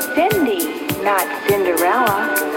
Cindy, not Cinderella.